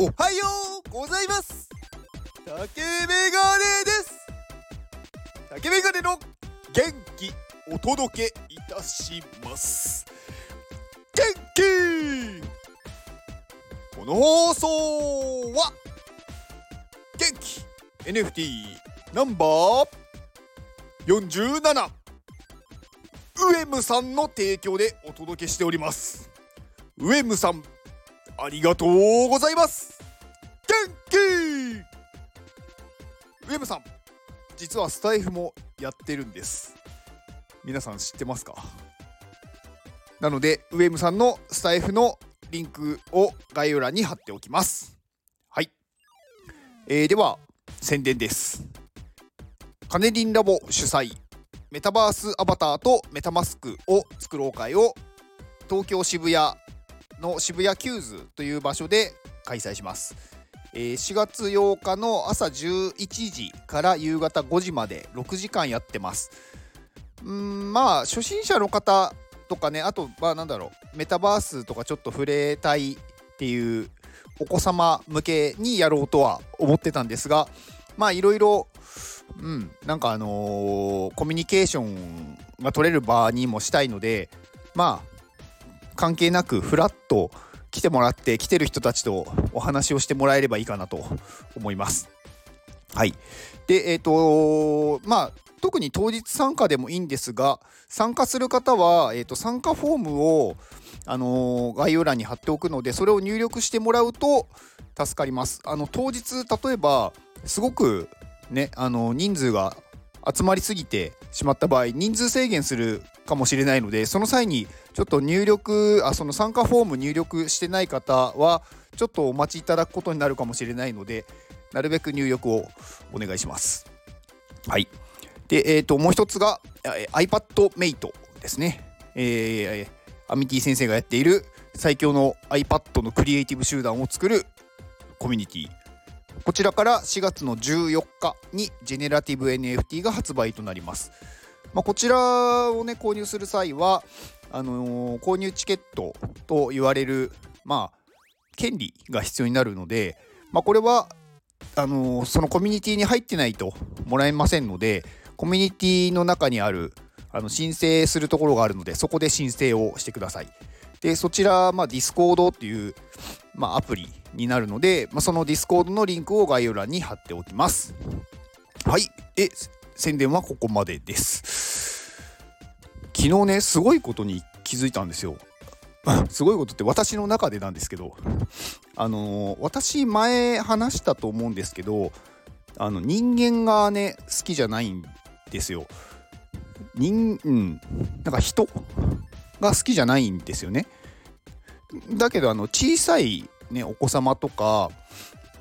おはようございます。竹メガネです。竹メガネの元気お届けいたします。元気。この放送は元気。NFT ナンバー47ウエムさんの提供でお届けしております。ウエムさんありがとうございます。元気！ウェムさん実はスタイフもやってるんです。皆さん知ってますか？なのでウェムさんのスタイフのリンクを概要欄に貼っておきます。はい、えー、では宣伝です。カネリンラボ主催メタバースアバターとメタマスクを作ろう会を東京渋谷の渋谷キューズという場所で開催します。えー、4月8日の朝11時から夕方5時まで6時間やってます。うんまあ初心者の方とかねあとまあなんだろうメタバースとかちょっと触れたいっていうお子様向けにやろうとは思ってたんですがまあいろいろうんなんかあのー、コミュニケーションが取れる場にもしたいのでまあ関係なくフラッと来てもらって来てる人たちとお話をしてもらえればいいかなと思います。はい。で、えっ、ー、とまあ特に当日参加でもいいんですが参加する方は、えーと、参加フォームを、あのー、概要欄に貼っておくのでそれを入力してもらうと助かります。あの当日例えばすごくねあの人数が集まりすぎてしまった場合人数制限するかもしれないのでその際にちょっと入力あその参加フォーム入力してない方はちょっとお待ちいただくことになるかもしれないのでなるべく入力をお願いします。はい。で、えー、ともう一つが iPadMate ですね。えー、アミティ先生がやっている最強の iPad のクリエイティブ集団を作るコミュニティこちらから4月の14日にジェネラティブ NFT が発売となります。まあ、こちらをね購入する際はあのー、購入チケットと言われるまあ権利が必要になるので、まあ、これはあのー、そのコミュニティに入ってないともらえませんのでコミュニティの中にあるあの申請するところがあるのでそこで申請をしてください。でそちら、まあ、Discord っていう、まあ、アプリになるので、まあ、その Discord のリンクを概要欄に貼っておきます。はい。で、宣伝はここまでです。昨日ね、すごいことに気づいたんですよ。すごいことって私の中でなんですけど、あのー、私前話したと思うんですけど、あの人間がね、好きじゃないんですよ。人、うん、なんか人が好きじゃないんですよね。だけど、あの、小さいね、お子様とか、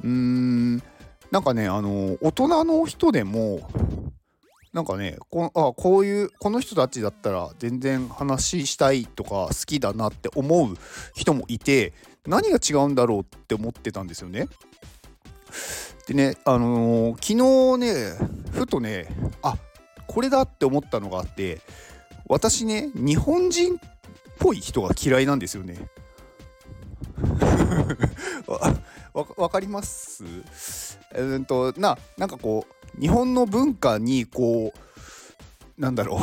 うーん、なんかね、あの、大人の人でも、なんかねこあこういうこの人たちだったら全然話したいとか好きだなって思う人もいて何が違うんだろうって思ってたんですよね。でねあのー、昨日ねふとねあこれだって思ったのがあって私ね日本人っぽい人が嫌いなんですよね。わかります？えー、とななんかこう日本の文化にこうなんだろ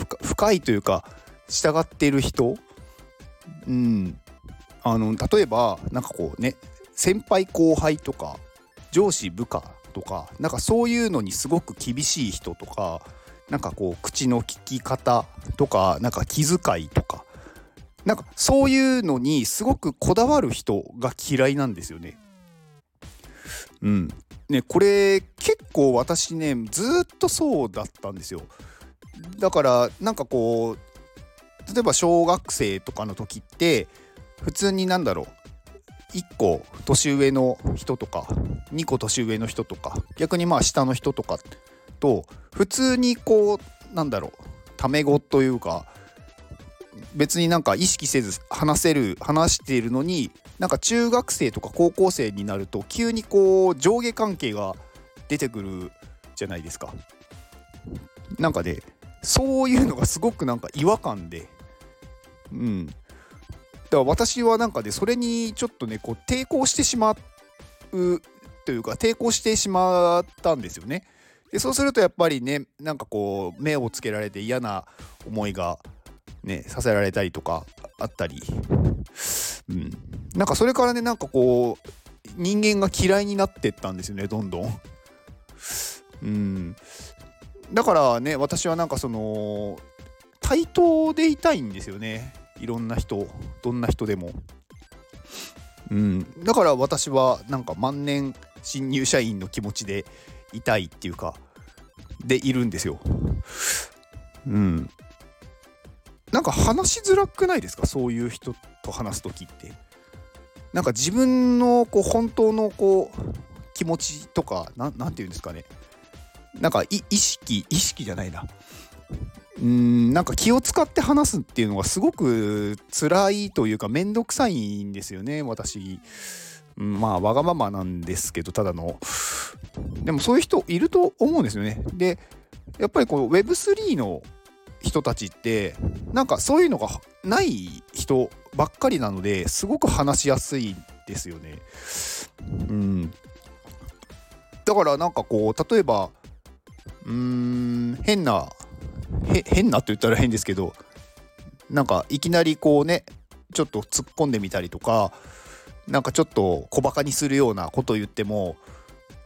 う深いというか従っている人うんあの例えばなんかこうね先輩後輩とか上司部下とかなんかそういうのにすごく厳しい人とかなんかこう口の利き方とかなんか気遣いとかなんかそういうのにすごくこだわる人が嫌いなんですよね。うん。ね、これ結構私ね、ずっとそうだったんですよ。だから、なんかこう、例えば小学生とかの時って、普通になんだろう、1個年上の人とか、2個年上の人とか、逆にまあ下の人とかと、普通にこう、なんだろう、タメ語というか、別になんか意識せず話せる話しているのになんか中学生とか高校生になると急にこう上下関係が出てくるじゃないですか。なんかねそういうのがすごくなんか違和感でうんだから私はなんかねそれにちょっとねこう抵抗してしまっというか抵抗してしまったんですよね。でそうするとやっぱりねなんかこう目をつけられて嫌な思いがねさせられたりとかあったり、うん、なんかそれからねなんかこう人間が嫌いになってったんですよねどんどん。うん、だからね私はなんかその対等でいたいんですよねいろんな人どんな人でも。うん、だから私はなんか万年新入社員の気持ちでいたいっていうかでいるんですよ。うん。なんか話しづらくないですか？そういう人と話す時って。なんか自分のこう本当のこう気持ちとか何て言うんですかねなんか意識意識じゃないな。うんなんか気を使って話すっていうのがすごく辛いというか面倒くさいんですよね私、まあわがままなんですけどただの。でもそういう人いると思うんですよね。でやっぱりこう Web3 の人たちってなんかそういうのがない人ばっかりなのですごく話しやすいですよね。うん、だからなんかこう例えばうーん変な変なと言ったら変ですけどなんかいきなりこうねちょっと突っ込んでみたりとかなんかちょっと小バカにするようなことを言っても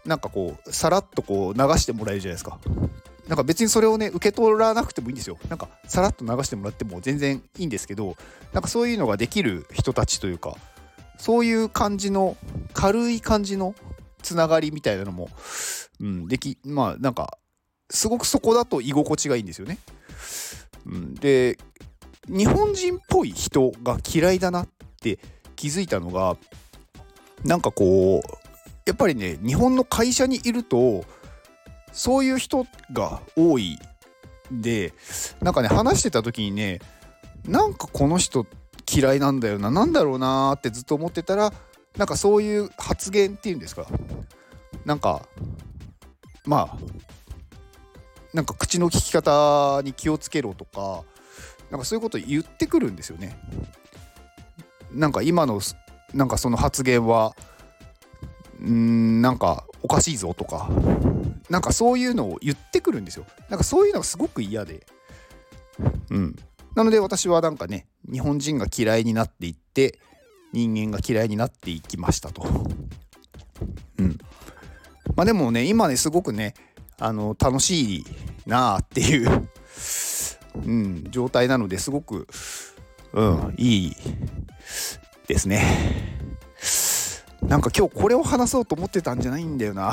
なんかこうさらっとこう流してもらえるじゃないですか。なんか別にそれをね受け取らなくてもいいんですよ。なんかさらっと流してもらっても全然いいんですけどなんかそういうのができる人たちというかそういう感じの軽い感じのつながりみたいなのも、うん、できまあなんかすごくそこだと居心地がいいんですよね。うん、で日本人っぽい人が嫌いだなって気づいたのがなんかこうやっぱりね日本の会社にいるとそういう人が多いでなんかね話してた時にねなんかこの人嫌いなんだよな何だろうなってずっと思ってたらなんかそういう発言っていうんですかなんかまあなんか口の利き方に気をつけろとかなんかそういうこと言ってくるんですよね。なんか今のなんかその発言はんなんかおかしいぞとかなんかそういうのを言ってくるんですよ。なんかそういうのがすごく嫌で。うん。なので私はなんかね日本人が嫌いになっていって人間が嫌いになっていきましたと。うん。まあでもね今ねすごくねあの楽しいなあっていううん、状態なのですごく、うん、いいですね。なんか今日これを話そうと思ってたんじゃないんだよな。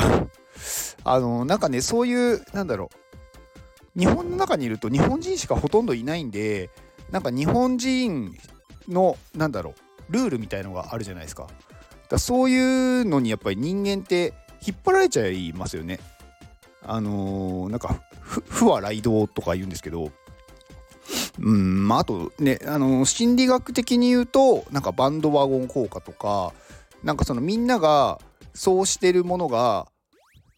あの、なんかね、そういう、なんだろう。日本の中にいると日本人しかほとんどいないんで、なんか日本人の、なんだろう、ルールみたいのがあるじゃないですか。だそういうのにやっぱり人間って引っ張られちゃいますよね。あのー、なんか、不は雷道とか言うんですけど、うん、まあ、あとね、あのー、心理学的に言うと、なんかバンドワゴン効果とか、なんかそのみんながそうしてるものが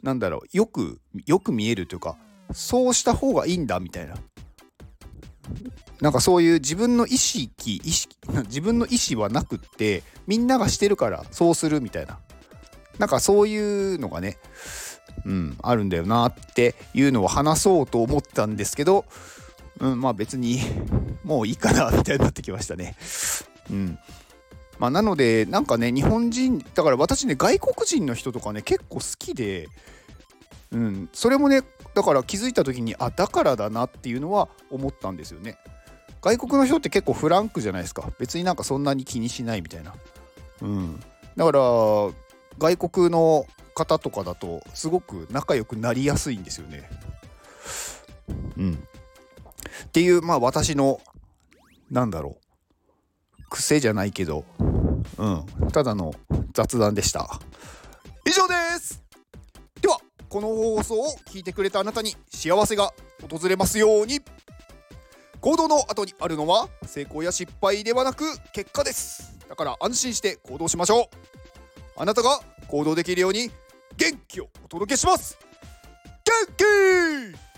なんだろうよくよく見えるというかそうした方がいいんだみたいな。なんかそういう自分の意識意識 自分の意思はなくってみんながしてるからそうするみたいな。なんかそういうのがねうんあるんだよなっていうのを話そうと思ったんですけどうんまあ別に もういいかなみたいになってきましたね。うん。まあ、なのでなんかね日本人だから私ね外国人の人とかね結構好きで、うん、それもねだから気づいた時にあだからだなっていうのは思ったんですよね。外国の人って結構フランクじゃないですか。別になんかそんなに気にしないみたいな。うん。だから外国の方とかだとすごく仲良くなりやすいんですよねうんっていうまあ私のなんだろう癖じゃないけど、うん、ただの雑談でした。以上ですでは、この放送を聞いてくれたあなたに幸せが訪れますように行動の後にあるのは成功や失敗ではなく結果です。だから安心して行動しましょう。あなたが行動できるように元気をお届けします。元気!